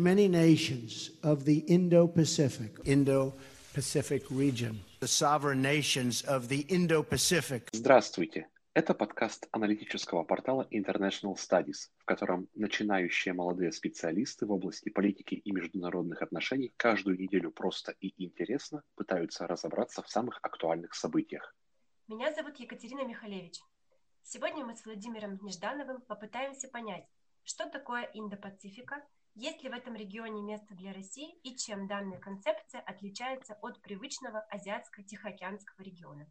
Many nations of the Indo-Pacific, Indo-Pacific region, the sovereign nations of the Indo-Pacific. Здравствуйте! Это подкаст аналитического портала International Studies, в котором начинающие молодые специалисты в области политики и международных отношений каждую неделю просто и интересно пытаются разобраться в самых актуальных событиях. Меня зовут Екатерина Михалевич. Сегодня мы с Владимиром Неждановым попытаемся понять, что такое Индо-Пацифика – есть ли в этом регионе место для России и чем данная концепция отличается от привычного азиатско-тихоокеанского региона?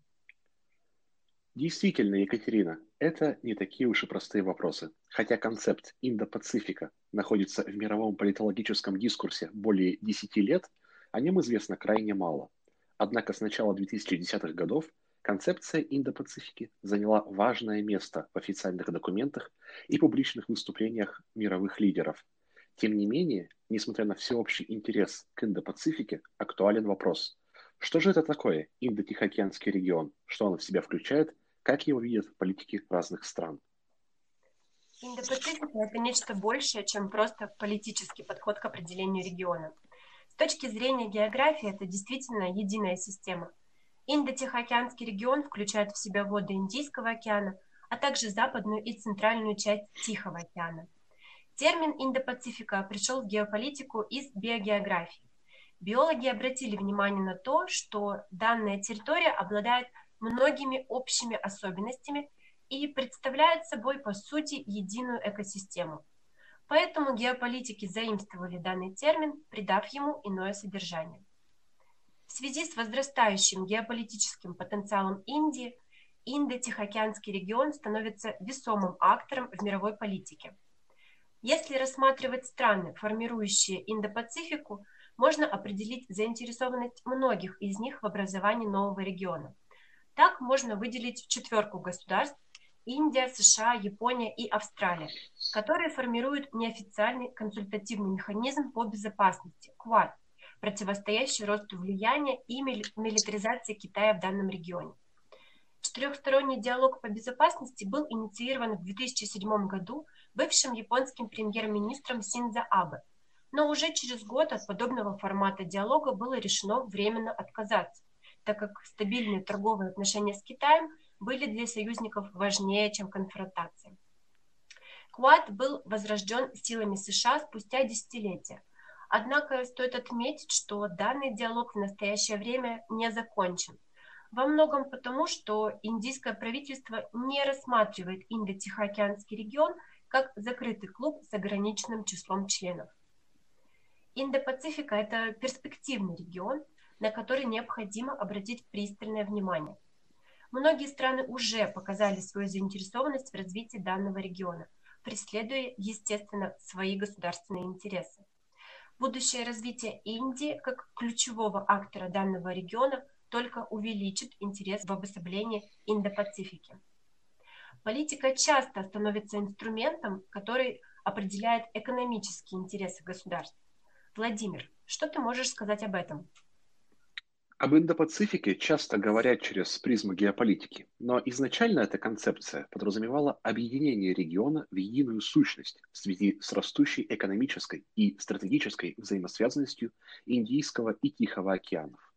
Действительно, Екатерина, это не такие уж и простые вопросы. Хотя концепт Индо-Пацифика находится в мировом политологическом дискурсе более 10 лет, о нем известно крайне мало. Однако с начала 2010-х годов концепция Индо-Пацифики заняла важное место в официальных документах и публичных выступлениях мировых лидеров – тем не менее, несмотря на всеобщий интерес к Индо-Пацифике, актуален вопрос, что же это такое Индо-Тихоокеанский регион, что он в себя включает, как его видят политики разных стран. Индо-Пацифика – это нечто большее, чем просто политический подход к определению региона. С точки зрения географии это действительно единая система. Индо-Тихоокеанский регион включает в себя воды Индийского океана, а также западную и центральную часть Тихого океана – Термин Индо-Пацифика пришел в геополитику из биогеографии. Биологи обратили внимание на то, что данная территория обладает многими общими особенностями и представляет собой, по сути, единую экосистему. Поэтому геополитики заимствовали данный термин, придав ему иное содержание. В связи с возрастающим геополитическим потенциалом Индии, Индо-Тихоокеанский регион становится весомым актором в мировой политике – если рассматривать страны, формирующие Индо-Пацифику, можно определить заинтересованность многих из них в образовании нового региона. Так можно выделить четверку государств Индия, США, Япония и Австралия, которые формируют неофициальный консультативный механизм по безопасности – КВАД, противостоящий росту влияния и милитаризации Китая в данном регионе. Четырехсторонний диалог по безопасности был инициирован в 2007 году бывшим японским премьер-министром Синдзо Абе, но уже через год от подобного формата диалога было решено временно отказаться, так как стабильные торговые отношения с Китаем были для союзников важнее, чем конфронтация. Квад был возрожден силами США спустя десятилетия, однако стоит отметить, что данный диалог в настоящее время не закончен – во многом потому, что индийское правительство не рассматривает Индо-Тихоокеанский регион как закрытый клуб с ограниченным числом членов. Индо-Пацифика – это перспективный регион, на который необходимо обратить пристальное внимание. Многие страны уже показали свою заинтересованность в развитии данного региона, преследуя, естественно, свои государственные интересы. Будущее развитие Индии как ключевого актора данного региона только увеличит интерес в обособлении Индо-Пацифики. Политика часто становится инструментом, который определяет экономические интересы государств. Владимир, что ты можешь сказать об этом? Об Индо-Пацифике часто говорят через призму геополитики, но изначально эта концепция подразумевала объединение региона в единую сущность в связи с растущей экономической и стратегической взаимосвязанностью Индийского и Тихого океанов.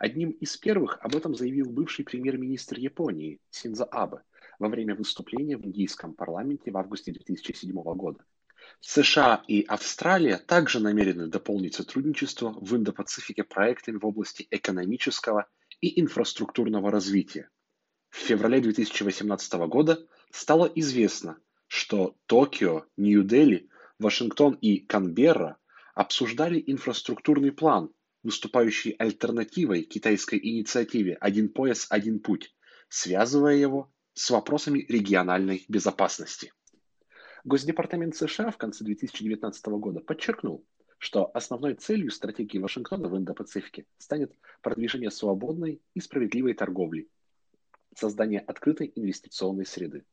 Одним из первых об этом заявил бывший премьер-министр Японии Синза Абе во время выступления в индийском парламенте в августе 2007 года. США и Австралия также намерены дополнить сотрудничество в Индо-Пацифике проектами в области экономического и инфраструктурного развития. В феврале 2018 года стало известно, что Токио, Нью-Дели, Вашингтон и Канберра обсуждали инфраструктурный план выступающий альтернативой китайской инициативе «Один пояс, один путь», связывая его с вопросами региональной безопасности. Госдепартамент США в конце 2019 года подчеркнул, что основной целью стратегии Вашингтона в Индо-Пацифике станет продвижение свободной и справедливой торговли, создание открытой инвестиционной среды.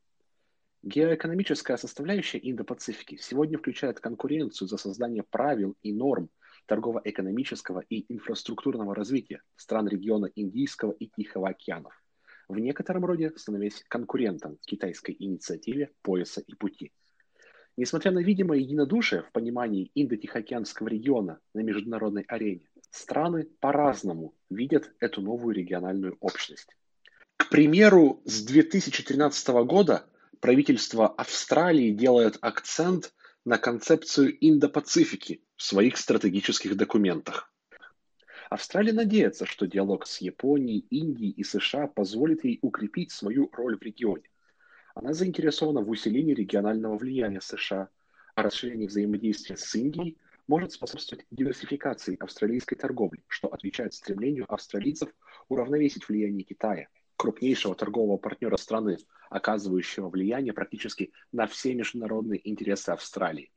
Геоэкономическая составляющая Индо-Пацифики сегодня включает конкуренцию за создание правил и норм торгово-экономического и инфраструктурного развития стран региона Индийского и Тихого океанов, в некотором роде становясь конкурентом китайской инициативе пояса и пути. Несмотря на видимое единодушие в понимании Индо-Тихоокеанского региона на международной арене, страны по-разному видят эту новую региональную общность. К примеру, с 2013 года правительство Австралии делает акцент на концепцию Индо-Пацифики в своих стратегических документах. Австралия надеется, что диалог с Японией, Индией и США позволит ей укрепить свою роль в регионе. Она заинтересована в усилении регионального влияния США, а расширение взаимодействия с Индией может способствовать диверсификации австралийской торговли, что отвечает стремлению австралийцев уравновесить влияние Китая, крупнейшего торгового партнера страны, оказывающего влияние практически на все международные интересы Австралии.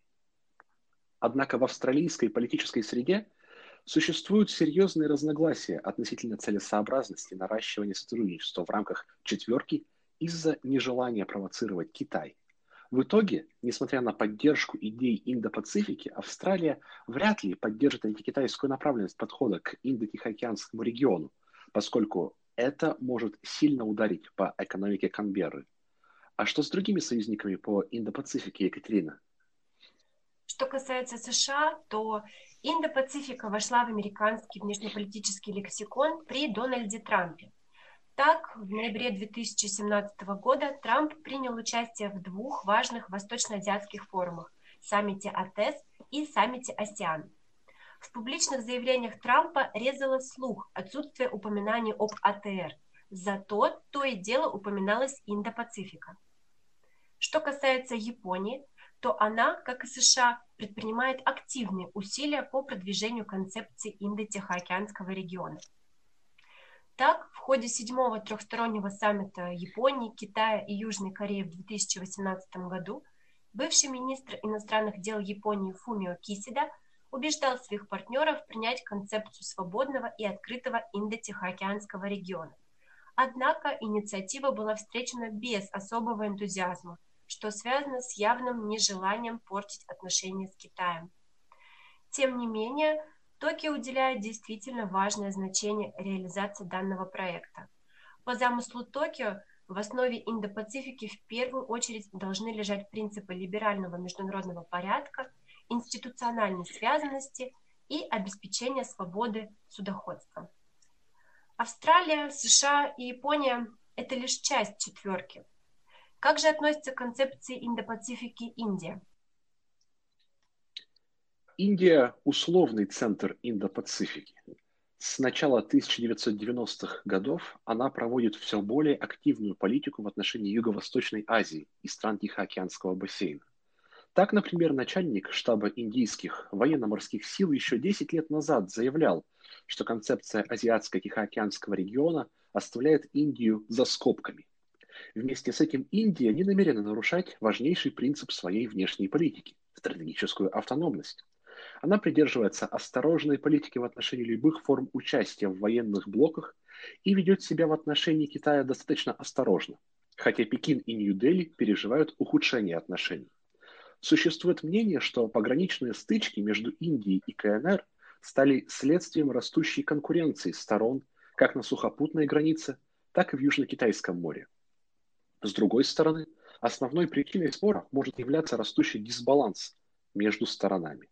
Однако в австралийской политической среде существуют серьезные разногласия относительно целесообразности наращивания сотрудничества в рамках четверки из-за нежелания провоцировать Китай. В итоге, несмотря на поддержку идей Индо-Пацифики, Австралия вряд ли поддержит антикитайскую направленность подхода к Индо-Тихоокеанскому региону, поскольку это может сильно ударить по экономике Канберры. А что с другими союзниками по Индо-Пацифике, Екатерина? Что касается США, то Индо-Пацифика вошла в американский внешнеполитический лексикон при Дональде Трампе. Так, в ноябре 2017 года Трамп принял участие в двух важных восточно-азиатских форумах – саммите АТЭС и саммите АСИАН. В публичных заявлениях Трампа резало слух отсутствие упоминаний об АТР, зато то и дело упоминалось Индо-Пацифика. Что касается Японии, то она, как и США, предпринимает активные усилия по продвижению концепции Индо-Тихоокеанского региона – так, в ходе седьмого трехстороннего саммита Японии, Китая и Южной Кореи в 2018 году бывший министр иностранных дел Японии Фумио Кисида убеждал своих партнеров принять концепцию свободного и открытого Индо-Тихоокеанского региона. Однако инициатива была встречена без особого энтузиазма, что связано с явным нежеланием портить отношения с Китаем. Тем не менее, Токио уделяет действительно важное значение реализации данного проекта. По замыслу Токио в основе Индо-Пацифики в первую очередь должны лежать принципы либерального международного порядка, институциональной связанности и обеспечения свободы судоходства. Австралия, США и Япония – это лишь часть четверки. Как же относится к концепции Индо-Пацифики Индия? Индия – условный центр Индо-Пацифики. С начала 1990-х годов она проводит все более активную политику в отношении Юго-Восточной Азии и стран Тихоокеанского бассейна. Так, например, начальник штаба индийских военно-морских сил еще 10 лет назад заявлял, что концепция Азиатско-Тихоокеанского региона оставляет Индию за скобками. Вместе с этим Индия не намерена нарушать важнейший принцип своей внешней политики – стратегическую автономность. Она придерживается осторожной политики в отношении любых форм участия в военных блоках и ведет себя в отношении Китая достаточно осторожно, хотя Пекин и Нью-Дели переживают ухудшение отношений. Существует мнение, что пограничные стычки между Индией и КНР стали следствием растущей конкуренции сторон как на сухопутной границе, так и в Южно-Китайском море. С другой стороны, основной причиной спора может являться растущий дисбаланс между сторонами.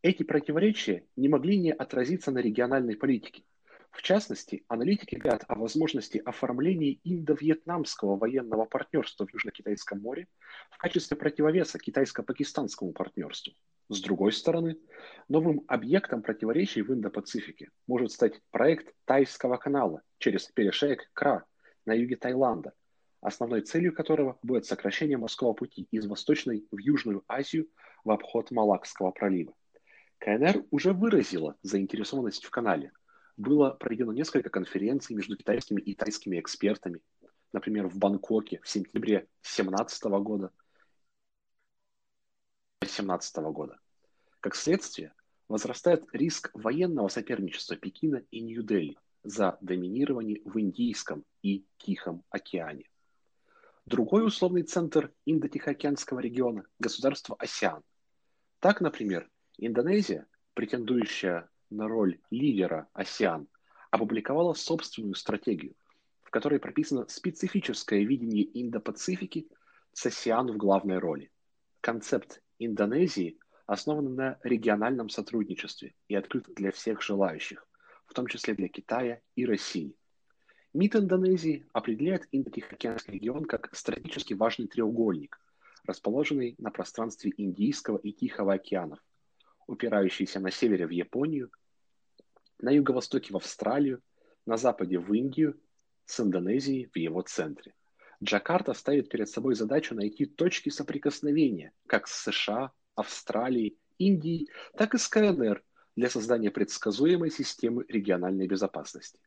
Эти противоречия не могли не отразиться на региональной политике. В частности, аналитики говорят о возможности оформления индо-вьетнамского военного партнерства в Южно-Китайском море в качестве противовеса китайско-пакистанскому партнерству. С другой стороны, новым объектом противоречий в Индо-Пацифике может стать проект Тайского канала через перешеек Кра на юге Таиланда, основной целью которого будет сокращение морского пути из Восточной в Южную Азию в обход Малакского пролива. КНР уже выразила заинтересованность в канале. Было проведено несколько конференций между китайскими и тайскими экспертами, например, в Бангкоке в сентябре 2017 года. 2017 года. Как следствие, возрастает риск военного соперничества Пекина и Нью-Дели за доминирование в Индийском и Тихом океане. Другой условный центр Индо-Тихоокеанского региона – государство АСИАН. Так, например, Индонезия, претендующая на роль лидера АСИАН, опубликовала собственную стратегию, в которой прописано специфическое видение Индо-Пацифики с АСИАН в главной роли. концепт Индонезии основан на региональном сотрудничестве и открыт для всех желающих, в том числе для Китая и России. МИД Индонезии определяет Индо-Тихоокеанский регион как стратегически важный треугольник, расположенный на пространстве Индийского и Тихого океанов, упирающийся на севере в Японию, на юго-востоке в Австралию, на западе в Индию, с Индонезией в его центре. Джакарта ставит перед собой задачу найти точки соприкосновения как с США, Австралией, Индией, так и с КНР для создания предсказуемой системы региональной безопасности.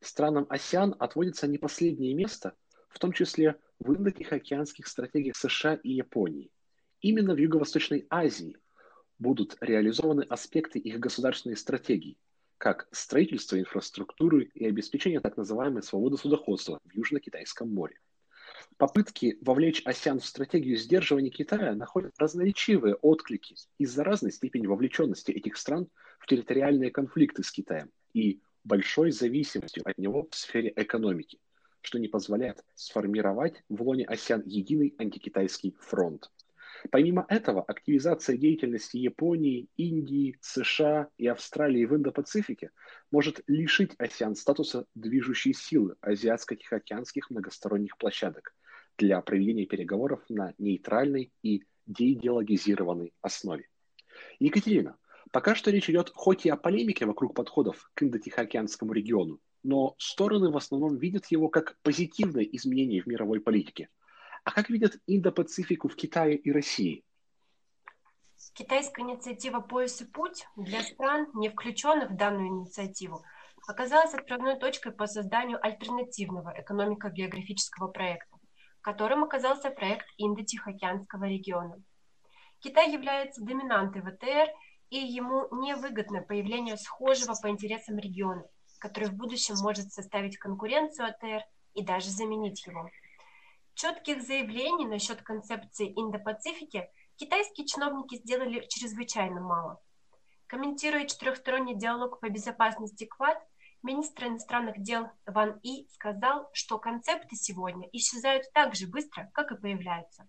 Странам АСИАН отводится не последнее место, в том числе в индо-тихоокеанских стратегиях США и Японии. Именно в Юго-Восточной Азии будут реализованы аспекты их государственной стратегии, как строительство инфраструктуры и обеспечение так называемой свободы судоходства в Южно-Китайском море. Попытки вовлечь АСИАН в стратегию сдерживания Китая находят разноречивые отклики из-за разной степени вовлеченности этих стран в территориальные конфликты с Китаем и большой зависимостью от него в сфере экономики, что не позволяет сформировать в лоне АСИАН единый антикитайский фронт. Помимо этого, активизация деятельности Японии, Индии, США и Австралии в Индо-Пацифике может лишить АСИАН статуса движущей силы азиатско-тихоокеанских многосторонних площадок – для проведения переговоров на нейтральной и деидеологизированной основе. Екатерина, пока что речь идет хоть и о полемике вокруг подходов к Индо-Тихоокеанскому региону, но стороны в основном видят его как позитивное изменение в мировой политике. А как видят Индо-Пацифику в Китае и России? Китайская инициатива «Пояс и путь» для стран, не включенных в данную инициативу, оказалась отправной точкой по созданию альтернативного экономико-географического проекта которым оказался проект Индо-Тихоокеанского региона. Китай является доминантой ВТР, и ему невыгодно появление схожего по интересам региона, который в будущем может составить конкуренцию АТР и даже заменить его. Четких заявлений насчет концепции Индо-Пацифики китайские чиновники сделали чрезвычайно мало. Комментируя четырехсторонний диалог по безопасности КВАД, Министр иностранных дел Ван И сказал, что концепты сегодня исчезают так же быстро, как и появляются.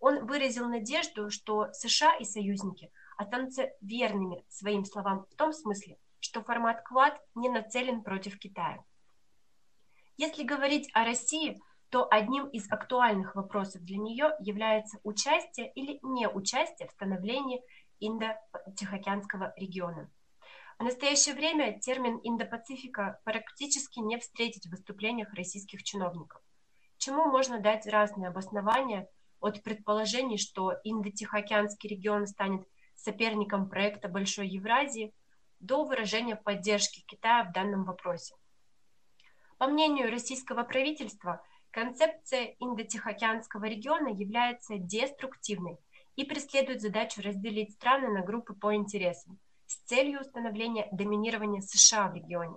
Он выразил надежду, что США и союзники останутся верными своим словам в том смысле, что формат Квад не нацелен против Китая. Если говорить о России, то одним из актуальных вопросов для нее является участие или неучастие в становлении Индо-Тихоокеанского региона. В настоящее время термин «Индо-Пацифика» практически не встретить в выступлениях российских чиновников, чему можно дать разные обоснования от предположений, что Индо-Тихоокеанский регион станет соперником проекта Большой Евразии, до выражения поддержки Китая в данном вопросе. По мнению российского правительства, концепция Индо-Тихоокеанского региона является деструктивной и преследует задачу разделить страны на группы по интересам, с целью установления доминирования США в регионе.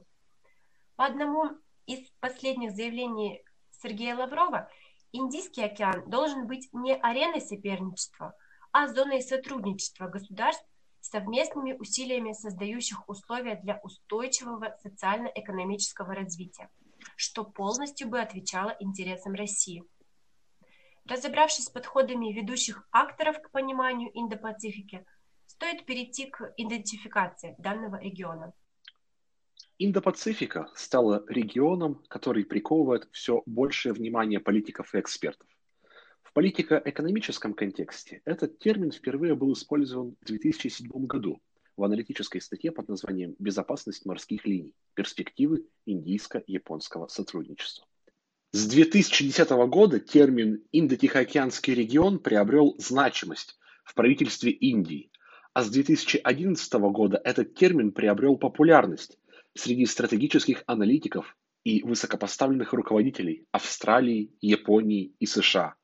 По одному из последних заявлений Сергея Лаврова, Индийский океан должен быть не ареной соперничества, а зоной сотрудничества государств совместными усилиями создающих условия для устойчивого социально-экономического развития, что полностью бы отвечало интересам России. Разобравшись с подходами ведущих акторов к пониманию Индо-Пацифики – стоит перейти к идентификации данного региона. Индо-Пацифика стала регионом, который приковывает все большее внимание политиков и экспертов. В политико-экономическом контексте этот термин впервые был использован в 2007 году в аналитической статье под названием «Безопасность морских линий. Перспективы индийско-японского сотрудничества». С 2010 года термин «Индо-Тихоокеанский регион» приобрел значимость в правительстве Индии, а с 2011 года этот термин приобрел популярность среди стратегических аналитиков и высокопоставленных руководителей Австралии, Японии и США.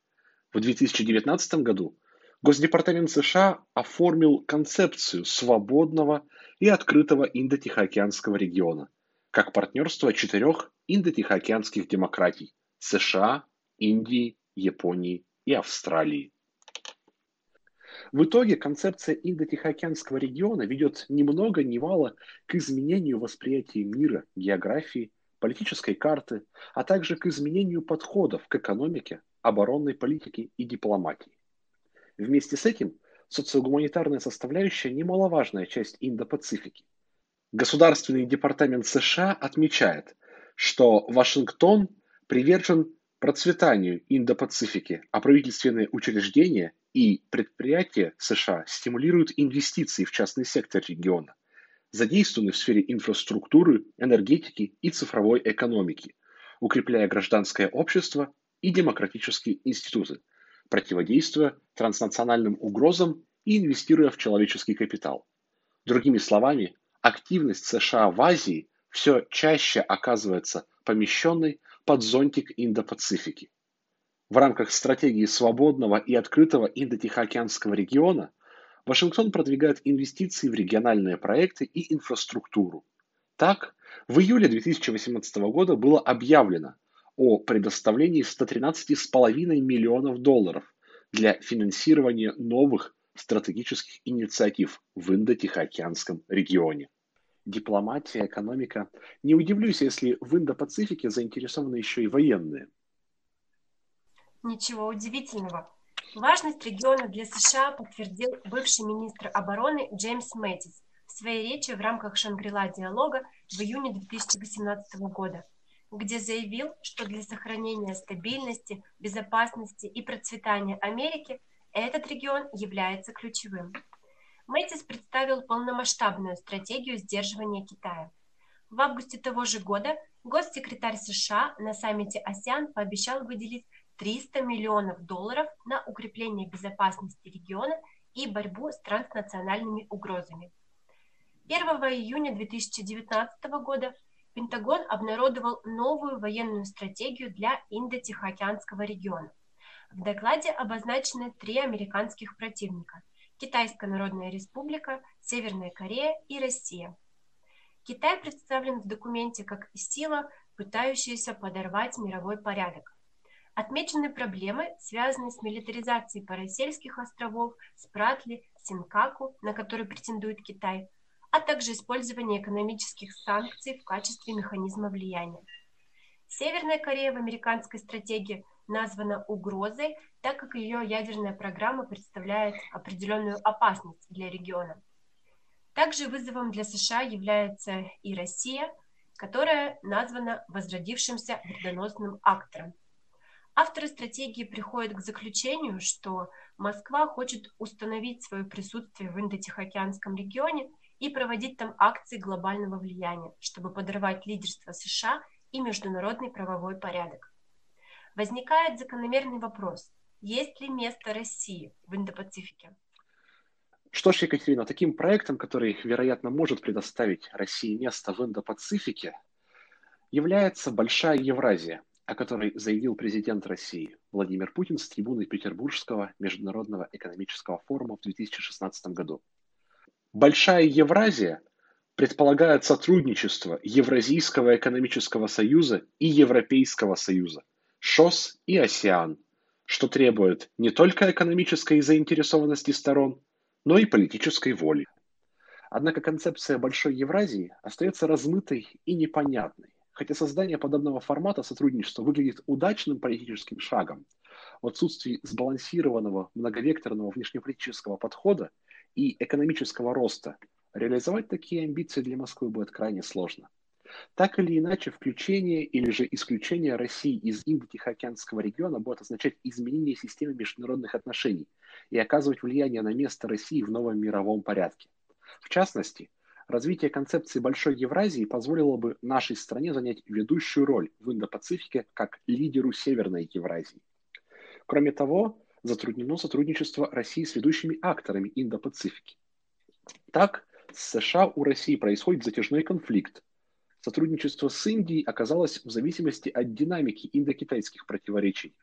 В 2019 году Госдепартамент США оформил концепцию свободного и открытого Индо-Тихоокеанского региона как партнерство четырех индо-тихоокеанских демократий – США, Индии, Японии и Австралии. В итоге концепция Индо-Тихоокеанского региона ведет ни много ни мало к изменению восприятия мира, географии, политической карты, а также к изменению подходов к экономике, оборонной политике и дипломатии. Вместе с этим социогуманитарная составляющая – немаловажная часть Индо-Пацифики. Государственный департамент США отмечает, что Вашингтон привержен процветанию Индо-Пацифики, а правительственные учреждения и предприятия США стимулируют инвестиции в частный сектор региона, задействованы в сфере инфраструктуры, энергетики и цифровой экономики, укрепляя гражданское общество и демократические институты, противодействуя транснациональным угрозам и инвестируя в человеческий капитал. Другими словами, активность США в Азии все чаще оказывается помещенной под зонтик Индо-Пацифики. В рамках стратегии свободного и открытого Индо-Тихоокеанского региона Вашингтон продвигает инвестиции в региональные проекты и инфраструктуру. Так, в июле 2018 года было объявлено о предоставлении 113,5 миллионов долларов для финансирования новых стратегических инициатив в Индо-Тихоокеанском регионе. Дипломатия, экономика. Не удивлюсь, если в Индо-Пацифике заинтересованы еще и военные. Ничего удивительного. Важность региона для США подтвердил бывший министр обороны Джеймс Мэтис в своей речи в рамках Шангрила диалога в июне 2018 года, где заявил, что для сохранения стабильности, безопасности и процветания Америки этот регион является ключевым. Мэтис представил полномасштабную стратегию сдерживания Китая. В августе того же года госсекретарь США на саммите АСЕАН пообещал выделить 300 миллионов долларов на укрепление безопасности региона и борьбу с транснациональными угрозами. 1 июня 2019 года Пентагон обнародовал новую военную стратегию для Индо-Тихоокеанского региона. В докладе обозначены три американских противника – Китайская Народная Республика, Северная Корея и Россия. Китай представлен в документе как сила, пытающаяся подорвать мировой порядок. Отмечены проблемы, связанные с милитаризацией Парасельских островов, Спратли, Синкаку, на который претендует Китай, а также использование экономических санкций в качестве механизма влияния. Северная Корея в американской стратегии названа угрозой, так как ее ядерная программа представляет определенную опасность для региона. Также вызовом для США является и Россия, которая названа возродившимся вредоносным актором – Авторы стратегии приходят к заключению, что Москва хочет установить свое присутствие в Индо-Тихоокеанском регионе и проводить там акции глобального влияния, чтобы подорвать лидерство США и международный правовой порядок. Возникает закономерный вопрос, есть ли место России в Индо-Пацифике? Что ж, Екатерина, таким проектом, который, вероятно, может предоставить России место в Индо-Пацифике, является Большая Евразия – о которой заявил президент России Владимир Путин с трибуны Петербургского международного экономического форума в 2016 году. Большая Евразия предполагает сотрудничество Евразийского экономического союза и Европейского союза, ШОС и АСЕАН, что требует не только экономической заинтересованности сторон, но и политической воли. Однако концепция Большой Евразии остается размытой и непонятной. Хотя создание подобного формата сотрудничества выглядит удачным политическим шагом, в отсутствии сбалансированного многовекторного внешнеполитического подхода и экономического роста реализовать такие амбиции для Москвы будет крайне сложно. Так или иначе, включение или же исключение России из Индо-Тихоокеанского региона будет означать изменение системы международных отношений и оказывать влияние на место России в новом мировом порядке. В частности, Развитие концепции Большой Евразии позволило бы нашей стране занять ведущую роль в Индо-Пацифике как лидеру Северной Евразии. Кроме того, затруднено сотрудничество России с ведущими акторами Индо-Пацифики. Так, с США у России происходит затяжной конфликт. Сотрудничество с Индией оказалось в зависимости от динамики индокитайских противоречий.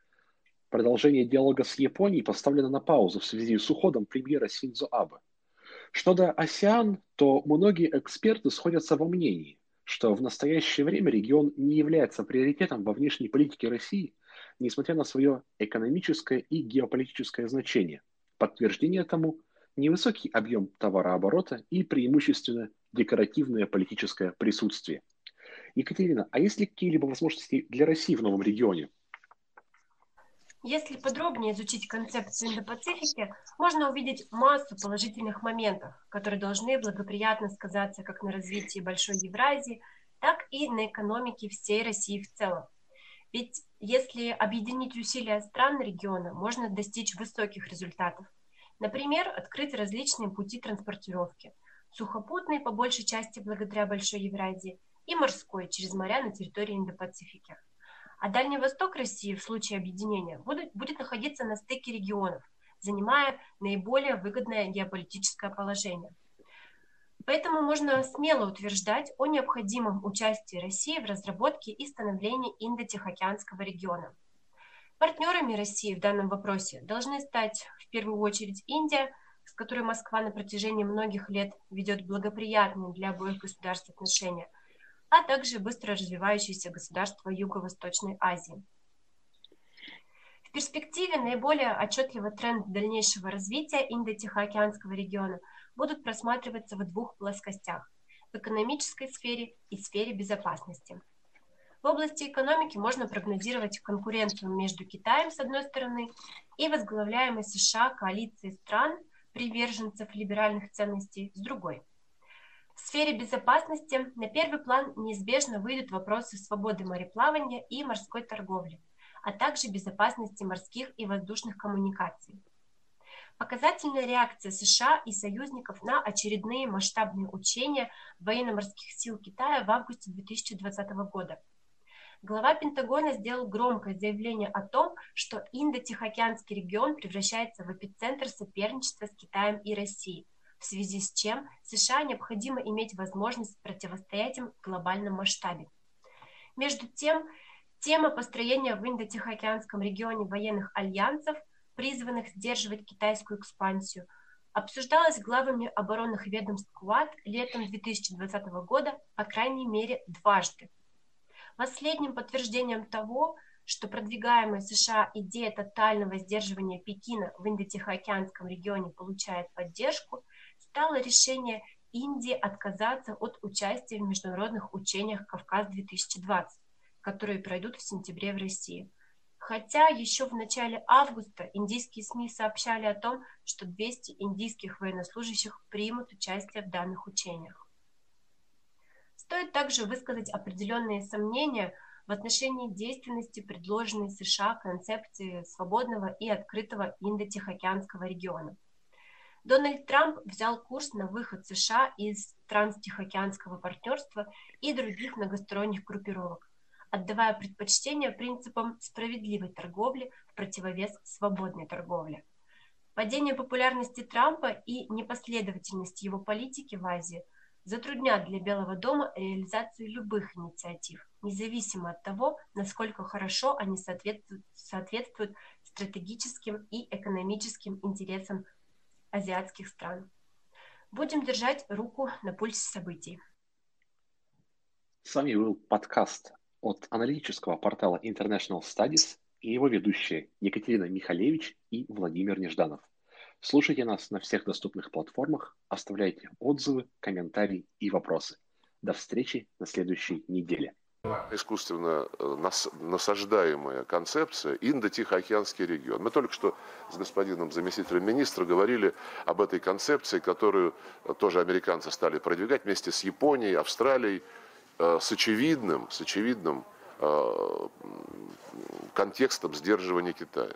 Продолжение диалога с Японией поставлено на паузу в связи с уходом премьера Синдзо Абе. Что до АСИАН, то многие эксперты сходятся во мнении, что в настоящее время регион не является приоритетом во внешней политике России, несмотря на свое экономическое и геополитическое значение. Подтверждение тому – невысокий объем товарооборота и преимущественно декоративное политическое присутствие. Екатерина, а есть ли какие-либо возможности для России в новом регионе? Если подробнее изучить концепцию Индо-Пацифики, можно увидеть массу положительных моментов, которые должны благоприятно сказаться как на развитии Большой Евразии, так и на экономике всей России в целом. Ведь если объединить усилия стран региона, можно достичь высоких результатов. Например, открыть различные пути транспортировки. Сухопутный, по большей части благодаря Большой Евразии, и морской, через моря на территории Индо-Пацифики. А Дальний Восток России в случае объединения будет, будет находиться на стыке регионов, занимая наиболее выгодное геополитическое положение. Поэтому можно смело утверждать о необходимом участии России в разработке и становлении Индо-Тихоокеанского региона. Партнерами России в данном вопросе должны стать в первую очередь Индия, с которой Москва на протяжении многих лет ведет благоприятные для обоих государств отношения – а также быстро развивающиеся государства Юго-Восточной Азии. В перспективе наиболее отчетливый тренд дальнейшего развития Индо-Тихоокеанского региона будут просматриваться в двух плоскостях – в экономической сфере и сфере безопасности. В области экономики можно прогнозировать конкуренцию между Китаем, с одной стороны, и возглавляемой США коалицией стран, приверженцев либеральных ценностей, с другой – в сфере безопасности на первый план неизбежно выйдут вопросы свободы мореплавания и морской торговли, а также безопасности морских и воздушных коммуникаций. Показательная реакция США и союзников на очередные масштабные учения военно-морских сил Китая в августе 2020 года. Глава Пентагона сделал громкое заявление о том, что Индо-Тихоокеанский регион превращается в эпицентр соперничества с Китаем и Россией, в связи с чем США необходимо иметь возможность противостоять им в глобальном масштабе. Между тем, тема построения в Индо-Тихоокеанском регионе военных альянсов, призванных сдерживать китайскую экспансию, обсуждалась главами оборонных ведомств КУАТ летом 2020 года по крайней мере дважды. Последним подтверждением того, что продвигаемая США идея тотального сдерживания Пекина в Индо-Тихоокеанском регионе получает поддержку, стало решение Индии отказаться от участия в международных учениях «Кавказ-2020», которые пройдут в сентябре в России. Хотя еще в начале августа индийские СМИ сообщали о том, что 200 индийских военнослужащих примут участие в данных учениях. Стоит также высказать определенные сомнения в отношении действенности предложенной США концепции свободного и открытого Индо-Тихоокеанского региона. Дональд Трамп взял курс на выход США из транстихоокеанского партнерства и других многосторонних группировок, отдавая предпочтение принципам справедливой торговли в противовес свободной торговле. Падение популярности Трампа и непоследовательность его политики в Азии затруднят для Белого дома реализацию любых инициатив, независимо от того, насколько хорошо они соответствуют, соответствуют стратегическим и экономическим интересам азиатских стран. Будем держать руку на пульсе событий. С вами был подкаст от аналитического портала International Studies и его ведущие Екатерина Михалевич и Владимир Нежданов. Слушайте нас на всех доступных платформах, оставляйте отзывы, комментарии и вопросы. До встречи на следующей неделе искусственно э, насаждаемая концепция Индо-Тихоокеанский регион. Мы только что с господином заместителем министра говорили об этой концепции, которую тоже американцы стали продвигать вместе с Японией, Австралией, с очевидным, с очевидным контекстом сдерживания Китая.